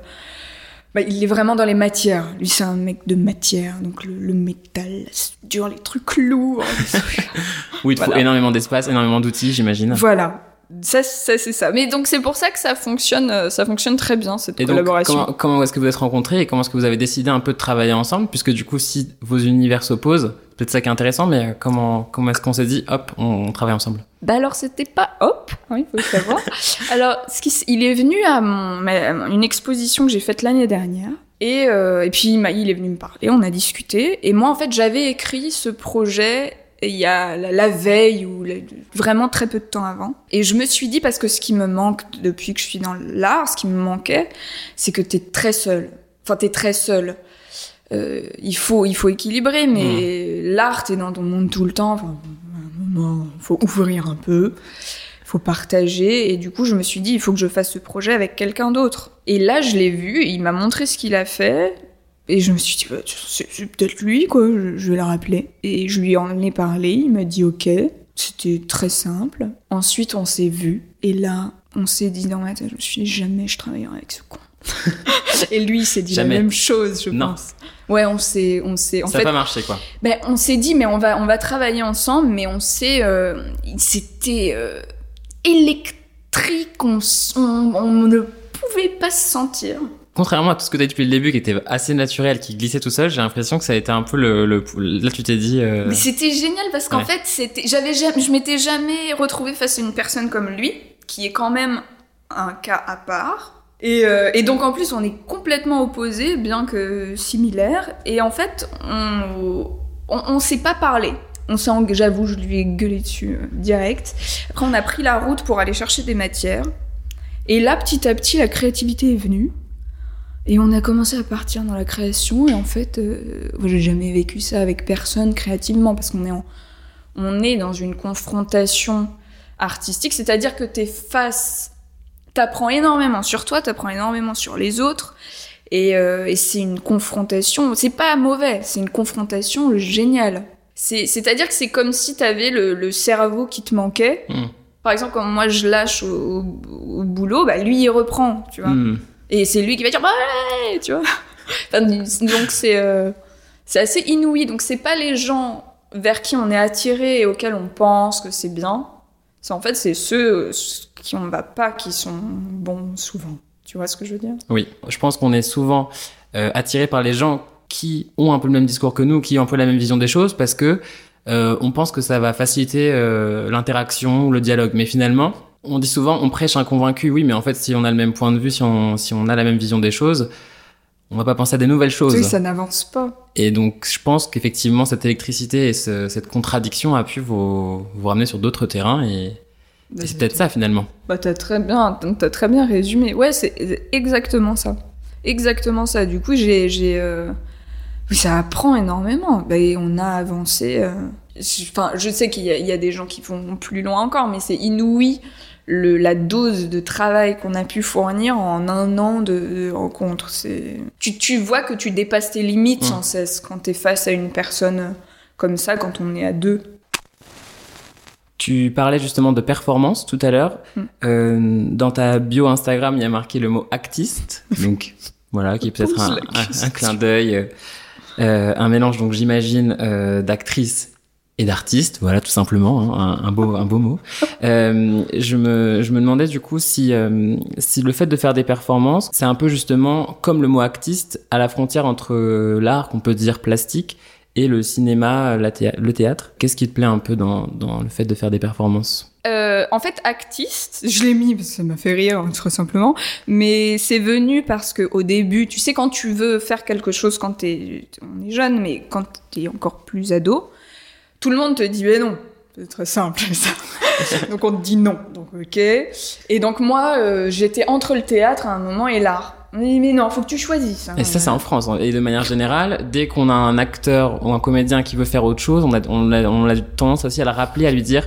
bah, il est vraiment dans les matières. Lui, c'est un mec de matière, donc le, le métal, la soudure, les trucs lourds. [laughs] Oui, il te faut énormément d'espace, énormément d'outils, j'imagine. voilà. Ça, ça c'est ça. Mais donc, c'est pour ça que ça fonctionne, euh, ça fonctionne très bien, cette Et donc, collaboration. comment, comment est-ce que vous êtes rencontrés et comment est-ce que vous avez décidé un peu de travailler ensemble? Puisque du coup, si vos univers s'opposent, peut-être ça qui est intéressant, mais euh, comment, comment est-ce qu'on s'est dit, hop, on, on travaille ensemble? Bah alors c'était pas hop, hein, il faut le savoir. [laughs] alors ce qui, s- il est venu à mon, une exposition que j'ai faite l'année dernière et, euh, et puis il est venu me parler, on a discuté et moi en fait j'avais écrit ce projet il y a la, veille ou la- vraiment très peu de temps avant et je me suis dit parce que ce qui me manque depuis que je suis dans l'art, ce qui me manquait, c'est que t'es très seul. Enfin t'es très seul. Euh, il faut il faut équilibrer mais l'art t'es dans ton monde tout le temps. Enfin, moment, faut ouvrir un peu, faut partager. Et du coup, je me suis dit, il faut que je fasse ce projet avec quelqu'un d'autre. Et là, je l'ai vu, il m'a montré ce qu'il a fait. Et je me suis dit, bah, c'est peut-être lui, quoi, je, je vais le rappeler. Et je lui en ai parlé, il m'a dit ok. C'était très simple. Ensuite, on s'est vu. Et là, on s'est dit dans ma tête, je me suis dit, jamais je travaillerai avec ce con. [laughs] et lui, il s'est dit Jamais. la même chose, je Non. pense. Ouais, on s'est, on s'est, ça n'a pas marché, quoi. ben, on s'est dit, mais on va, on va travailler ensemble, mais on s'est, euh, c'était euh, électrique, on, on ne pouvait pas se sentir. Contrairement à tout ce que tu as dit depuis le début, qui était assez naturel, qui glissait tout seul, j'ai l'impression que ça a été un peu le. le- là, tu t'es dit. euh, Mais c'était génial parce qu'en Ouais. fait, c'était, j'avais jamais, je m'étais jamais retrouvée face à une personne comme lui, qui est quand même un cas à part. Et, euh, et donc en plus, on est complètement opposés, bien que similaires. Et en fait, on, on, on s'est pas parlé. On s'est, j'avoue, je lui ai gueulé dessus euh, direct. Après, on a pris la route pour aller chercher des matières. Et là, petit à petit, la créativité est venue. Et on a commencé à partir dans la création. Et en fait, euh, j'ai jamais vécu ça avec personne créativement parce qu'on est, en- on est dans une confrontation artistique. C'est-à-dire que t'es face. T'apprends énormément sur toi, t'apprends énormément sur les autres. Et, euh, et c'est une confrontation. C'est pas mauvais, c'est une confrontation géniale. C'est- C'est-à-dire que c'est comme si t'avais le, le cerveau qui te manquait. Hmm. Par exemple, quand moi je lâche au, au- au boulot, bah lui il reprend, tu vois. hmm. Et c'est lui qui va dire bah ouais, tu vois. Donc c'est euh, c'est assez inouï. Donc c'est pas les gens vers qui on est attiré et auxquels on pense que c'est bien. En fait c'est ceux euh, qui on va pas qui sont bons souvent. Tu vois ce que je veux dire? Oui, je pense qu'on est souvent euh, attiré par les gens qui ont un peu le même discours que nous, qui ont un peu la même vision des choses, parce que on pense que ça va faciliter l'interaction, le dialogue. Mais finalement, on dit souvent, on prêche un convaincu. Oui, mais en fait, si on a le même point de vue, si on, si on a la même vision des choses, on va pas penser à des nouvelles choses. Oui, ça n'avance pas. Et donc, je pense qu'effectivement, cette électricité et ce- cette contradiction a pu vous, vous ramener sur d'autres terrains, et, et c'est peut-être ça finalement. Bah t'as très bien, t'as très bien résumé. Ouais, c'est exactement ça. Exactement ça. Du coup, j'ai, j'ai, euh, oui, ça apprend énormément. Bah, et on a avancé. euh, je- Enfin, je sais qu'il y, y a des gens qui vont plus loin encore, mais c'est inouï le, la dose de travail qu'on a pu fournir en un an de, de rencontres. C'est, tu, tu vois que tu dépasses tes limites Mm. sans cesse quand t'es face à une personne comme ça, quand on est à deux. Tu parlais justement de performance tout à l'heure. Mm. Euh, dans ta bio Instagram, il y a marqué le mot actiste. [laughs] Donc, voilà, qui est peut-être un, un- un clin d'œil, euh, un mélange, donc j'imagine, euh, d'actrice et d'artiste. Voilà, tout simplement, hein, un, un beau, un beau mot. [laughs] Euh, je me, je me demandais du coup si, euh, si le fait de faire des performances, c'est un peu justement comme le mot actiste à la frontière entre euh, l'art qu'on peut dire plastique et le cinéma, la théâ- le théâtre. Qu'est-ce qui te plaît un peu dans, dans le fait de faire des performances? Euh, en fait, actiste, je l'ai mis parce que ça m'a fait rire, très simplement. Mais c'est venu parce que au début, tu sais, quand tu veux faire quelque chose quand t'es, on est jeune, mais quand t'es encore plus ado, tout le monde te dit, mais non. C'est très simple, [laughs] ça. donc on te dit non. Donc ok. Et donc moi, euh, j'étais entre le théâtre à un moment et l'art. On me dit, mais non, faut que tu choisisses. hein. Et ça, c'est en France. hein. Et de manière générale, dès qu'on a un acteur ou un comédien qui veut faire autre chose, on a, on a, on a tendance aussi à le rappeler, à lui dire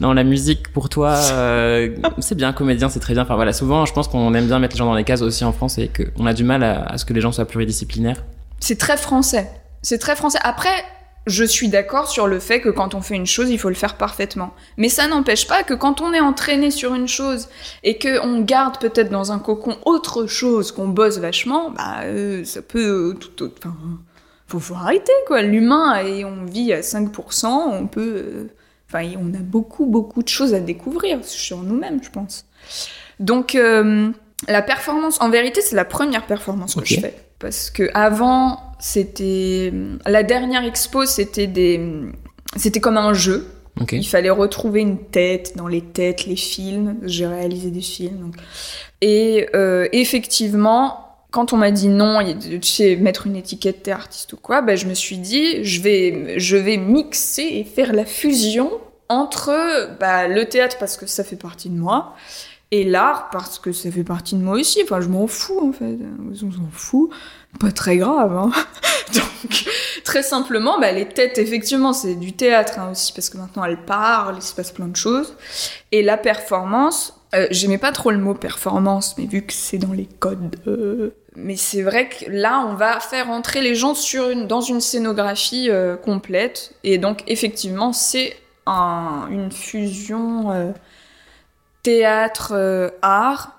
non, la musique pour toi, euh, c'est bien, comédien, c'est très bien. Enfin voilà, souvent, je pense qu'on aime bien mettre les gens dans les cases aussi en France et qu'on a du mal à, à ce que les gens soient pluridisciplinaires. C'est très français. C'est très français. Après, je suis d'accord sur le fait que quand on fait une chose, il faut le faire parfaitement. Mais ça n'empêche pas que quand on est entraîné sur une chose et que on garde peut-être dans un cocon autre chose, qu'on bosse vachement, bah euh, ça peut euh, tout autre. Enfin, faut, faut arrêter quoi. L'humain et on vit à 5%, on peut. euh, Enfin, on a beaucoup beaucoup de choses à découvrir sur nous-mêmes, je pense. Donc la performance, en vérité, c'est la première performance que je fais. Parce que avant, c'était la dernière expo, c'était des, c'était comme un jeu. Il fallait retrouver une tête dans les têtes, les films. J'ai réalisé des films. Donc. Et euh, effectivement, quand on m'a dit non, tu sais, mettre une étiquette t'es artiste ou quoi, ben, je me suis dit, je vais, je vais mixer et faire la fusion entre bah, le théâtre parce que ça fait partie de moi et l'art parce que ça fait partie de moi aussi. Enfin, je m'en fous en fait. On s'en fout. Pas très grave. Hein. [laughs] Donc, très simplement, bah, les têtes, effectivement, c'est du théâtre hein, aussi parce que maintenant elles parlent, il se passe plein de choses. Et la performance, euh, j'aimais pas trop le mot performance, mais vu que c'est dans les codes. euh, Mais c'est vrai que là, on va faire entrer les gens sur une, dans une scénographie euh, complète. Et donc, effectivement, c'est un- une fusion euh, théâtre-art.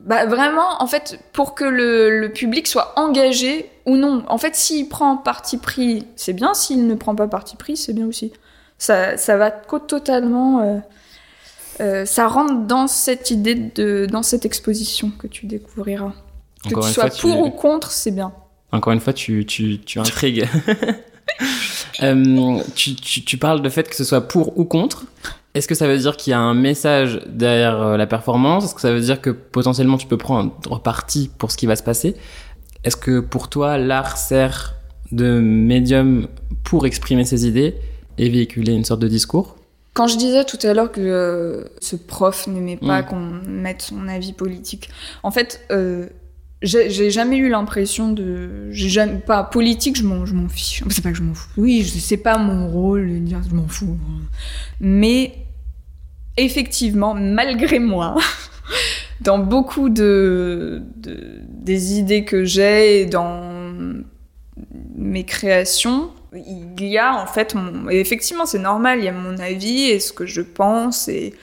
bah, vraiment, en fait, pour que le, le public soit engagé ou non. En fait, s'il prend parti pris, c'est bien. S'il ne prend pas parti pris, c'est bien aussi. Ça, ça va totalement. euh, euh, ça rentre dans cette idée de dans cette exposition que tu découvriras. Que tu sois fois, tu- pour ou contre, c'est bien. Encore une fois, tu, tu, tu intrigues. [laughs] Euh, tu, tu, tu parles de fait que ce soit pour ou contre. Est-ce que ça veut dire qu'il y a un message derrière euh, la performance? Est-ce que ça veut dire que potentiellement tu peux prendre parti pour ce qui va se passer? Est-ce que pour toi, l'art sert de médium pour exprimer ses idées et véhiculer une sorte de discours? Quand je disais tout à l'heure que euh, ce prof n'aimait pas Mm. qu'on mette son avis politique, en fait, euh, j'ai jamais eu l'impression de. J'ai jamais. Pas politique, je m'en je m'en fiche. C'est pas que je m'en fous. Oui, c'est pas mon rôle de dire je m'en fous. Mais effectivement, malgré moi, [laughs] dans beaucoup de, de- des idées que j'ai et dans mes créations, il y a en fait mon... effectivement c'est normal, il y a mon avis et ce que je pense et,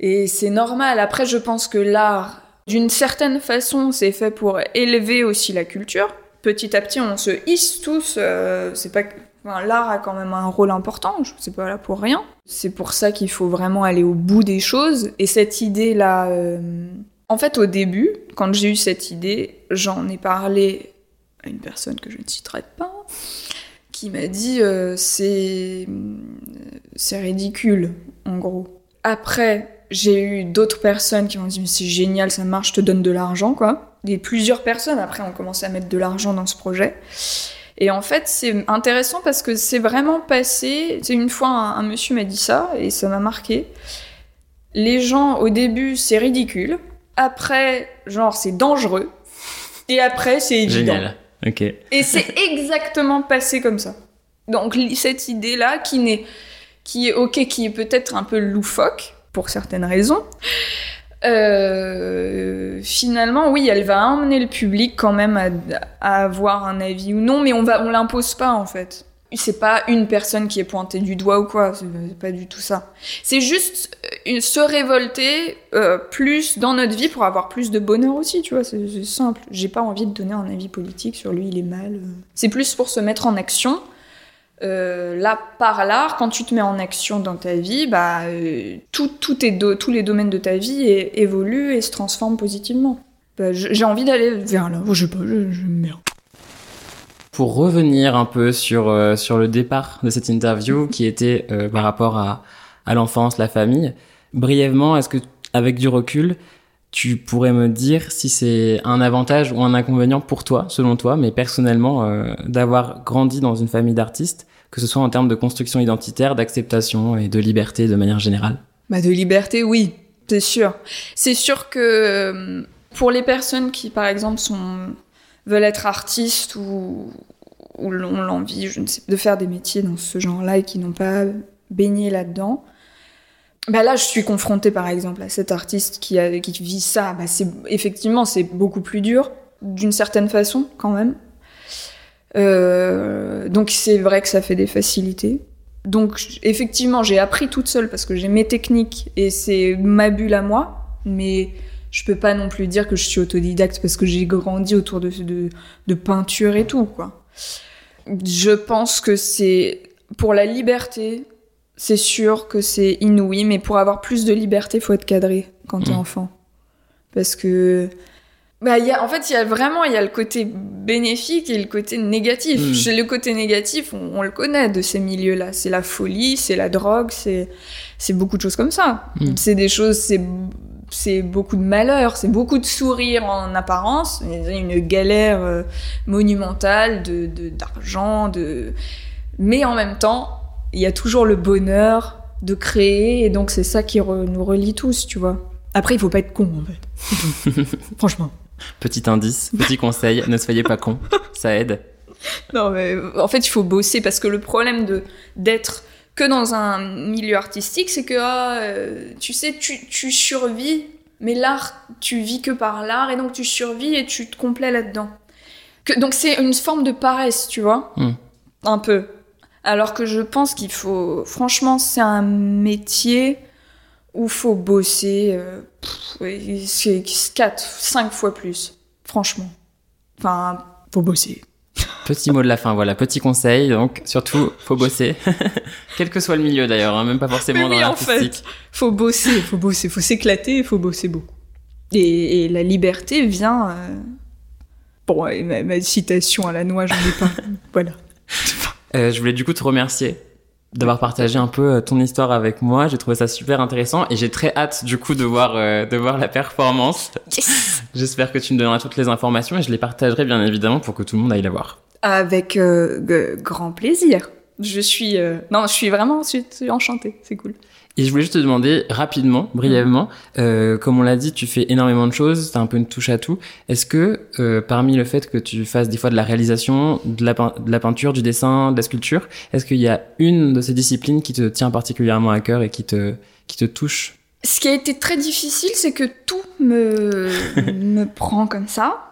et c'est normal. Après je pense que l'art, d'une certaine façon, c'est fait pour élever aussi la culture. Petit à petit on se hisse tous, euh, c'est pas... l'art a quand même un rôle important, je c'est pas là pour rien. C'est pour ça qu'il faut vraiment aller au bout des choses et cette idée-là... euh, En fait au début, quand j'ai eu cette idée, j'en ai parlé à une personne que je ne citerai pas, qui m'a dit euh, c'est c'est ridicule en gros. Après, j'ai eu d'autres personnes qui m'ont dit mais c'est génial, ça marche, je te donne de l'argent quoi. Et plusieurs personnes après ont commencé à mettre de l'argent dans ce projet. Et en fait, c'est intéressant parce que c'est vraiment passé. C'est une fois un, un monsieur m'a dit ça et ça m'a marqué. Les gens au début c'est ridicule, après genre c'est dangereux, et après c'est évident. Génial. Ok. Et c'est [laughs] exactement passé comme ça. Donc cette idée-là, qui n'est, qui est ok, qui est peut-être un peu loufoque pour certaines raisons, euh, finalement, oui, elle va emmener le public quand même à, avoir un avis ou non, mais on va, on l'impose pas en fait. C'est pas une personne qui est pointée du doigt ou quoi, c'est pas du tout ça. C'est juste euh, se révolter euh, plus dans notre vie pour avoir plus de bonheur aussi, tu vois, c'est simple. J'ai pas envie de donner un avis politique sur lui, il est mal. C'est plus pour se mettre en action. Euh, là, par l'art, quand tu te mets en action dans ta vie, bah, euh, tout, tout est do- tous les domaines de ta vie é- évoluent et se transforment positivement. Bah, j- J'ai envie d'aller vers là. Je sais pas, je- j'aime bien. Pour revenir un peu sur, euh, sur le départ de cette interview qui était par rapport à, à l'enfance, la famille, brièvement, est-ce que avec du recul, tu pourrais me dire si c'est un avantage ou un inconvénient pour toi, selon toi, mais personnellement, euh, d'avoir grandi dans une famille d'artistes, que ce soit en termes de construction identitaire, d'acceptation et de liberté de manière générale? Bah, de liberté, oui, c'est sûr. C'est sûr que euh, pour les personnes qui, par exemple, sont, veulent être artistes ou, ou ont l'envie, je ne sais, de faire des métiers dans ce genre-là et qui n'ont pas baigné là-dedans, bah là, je suis confrontée, par exemple, à cet artiste qui, vit ça. Bah, c'est effectivement, c'est beaucoup plus dur, d'une certaine façon, quand même. Euh, donc c'est vrai que ça fait des facilités. Donc effectivement, j'ai appris toute seule parce que j'ai mes techniques et c'est ma bulle à moi, mais je peux pas non plus dire que je suis autodidacte parce que j'ai grandi autour de, de peinture et tout, quoi. Je pense que c'est pour la liberté, c'est sûr que c'est inouï, mais pour avoir plus de liberté, faut être cadré quand t'es Mm. enfant. Parce que bah, y a, en fait, il y a vraiment il y a le côté bénéfique et le côté négatif. Mm. Chez le côté négatif, on, on le connaît de ces milieux-là. C'est la folie, c'est la drogue, c'est beaucoup de choses comme ça. Mm. C'est des choses, c'est c'est beaucoup de malheur, c'est beaucoup de sourires en apparence, une galère euh, monumentale de de- d'argent, de mais en même temps, il y a toujours le bonheur de créer et donc c'est ça qui re- nous relie tous, tu vois. Après, il faut pas être con en fait. [laughs] Franchement. Petit indice, petit conseil, ne soyez pas con, ça aide. Non, mais en fait, il faut bosser parce que le problème de d'être que dans un milieu artistique, c'est que ah, euh, tu sais, tu, tu survis, mais l'art, tu vis que par l'art et donc tu survis et tu te complais là-dedans. Donc c'est une forme de paresse, tu vois, Mm. un peu. Alors que je pense qu'il faut, franchement, c'est un métier où faut bosser, euh, pff, ouais, c'est 4, 5 fois plus, franchement. Enfin, faut bosser. [laughs] Petit mot de la fin, voilà, petit conseil, donc surtout, faut bosser. [laughs] Quel que soit le milieu d'ailleurs, hein, même pas forcément Mais dans oui, en fait. l'artistique. Faut bosser, faut bosser, faut s'éclater, il faut bosser beaucoup. Et, et la liberté vient. euh, Bon, et ma, ma citation à la noix, j'en ai pas. [laughs] voilà. Euh, je voulais du coup te remercier d'avoir partagé un peu euh, ton histoire avec moi. J'ai trouvé ça super intéressant et j'ai très hâte du coup de voir, euh, de voir la performance. [laughs] J'espère que tu me donneras toutes les informations et je les partagerai bien évidemment pour que tout le monde aille la voir. Avec euh, grand plaisir. Je suis. euh, Non, je suis vraiment je suis enchantée, c'est cool. Et je voulais juste te demander rapidement, brièvement, euh, comme on l'a dit, tu fais énormément de choses, t'as un peu une touche à tout. Est-ce que euh, parmi le fait que tu fasses des fois de la réalisation, de la, pein- de la peinture, du dessin, de la sculpture, est-ce qu'il y a une de ces disciplines qui te tient particulièrement à cœur et qui te, qui te touche? Ce qui a été très difficile, c'est que tout me, [laughs] me prend comme ça.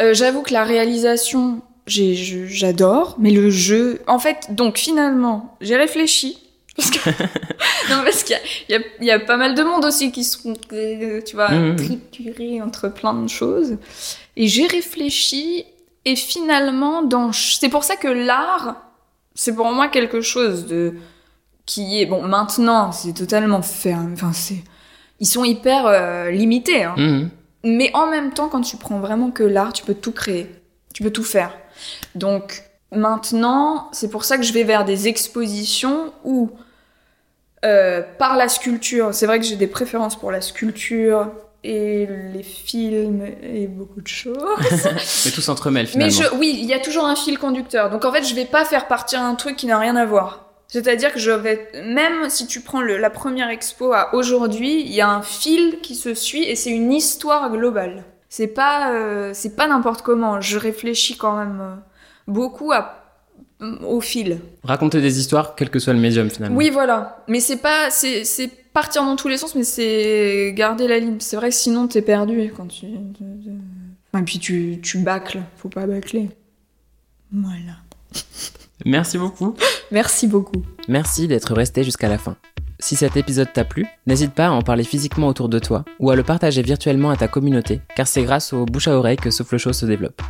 Euh, J'avoue que la réalisation, j'adore, mais le jeu. En fait, donc finalement, j'ai réfléchi. Parce que... [laughs] non, parce qu'il y y, a, il y a pas mal de monde aussi qui sont, euh, tu vois, Mhm. triturés entre plein de choses. Et j'ai réfléchi, et finalement, dans... c'est pour ça que l'art, c'est pour moi quelque chose de qui est bon maintenant c'est totalement ferme enfin c'est ils sont hyper euh, limités hein. Mhm. mais en même temps quand tu prends vraiment que l'art tu peux tout créer tu peux tout faire donc maintenant c'est pour ça que je vais vers des expositions où euh, par la sculpture c'est vrai que j'ai des préférences pour la sculpture et les films et beaucoup de choses [laughs] Mais tout s'entremêle mais finalement. je, oui, il y a toujours un fil conducteur. Donc en fait, je vais pas faire partir un truc qui n'a rien à voir. C'est-à-dire que je vais, même si tu prends le- la première expo à aujourd'hui, il y a un fil qui se suit et c'est une histoire globale. C'est pas, euh, c'est pas n'importe comment. Je réfléchis quand même euh, beaucoup à, au fil. Raconter des histoires, quel que soit le médium finalement. Oui, voilà. Mais c'est pas, c'est, c'est partir dans tous les sens, mais c'est garder la ligne. C'est vrai que sinon t'es perdu quand tu. Et puis tu, tu bâcles. Faut pas bâcler. Voilà. Merci beaucoup. [laughs] Merci beaucoup. Merci d'être resté jusqu'à la fin. Si cet épisode t'a plu, n'hésite pas à en parler physiquement autour de toi ou à le partager virtuellement à ta communauté, car c'est grâce au bouche à oreille que Souffle Chaud se développe.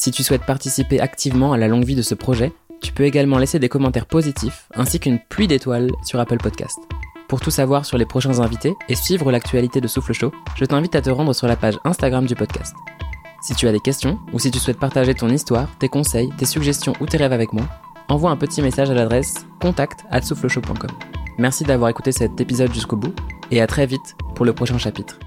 Si tu souhaites participer activement à la longue vie de ce projet, tu peux également laisser des commentaires positifs ainsi qu'une pluie d'étoiles sur Apple Podcast. Pour tout savoir sur les prochains invités et suivre l'actualité de Souffle Chaud, je t'invite à te rendre sur la page Instagram du podcast. Si tu as des questions ou si tu souhaites partager ton histoire, tes conseils, tes suggestions ou tes rêves avec moi, envoie un petit message à l'adresse contact@soufflechaud.com. Merci d'avoir écouté cet épisode jusqu'au bout et à très vite pour le prochain chapitre.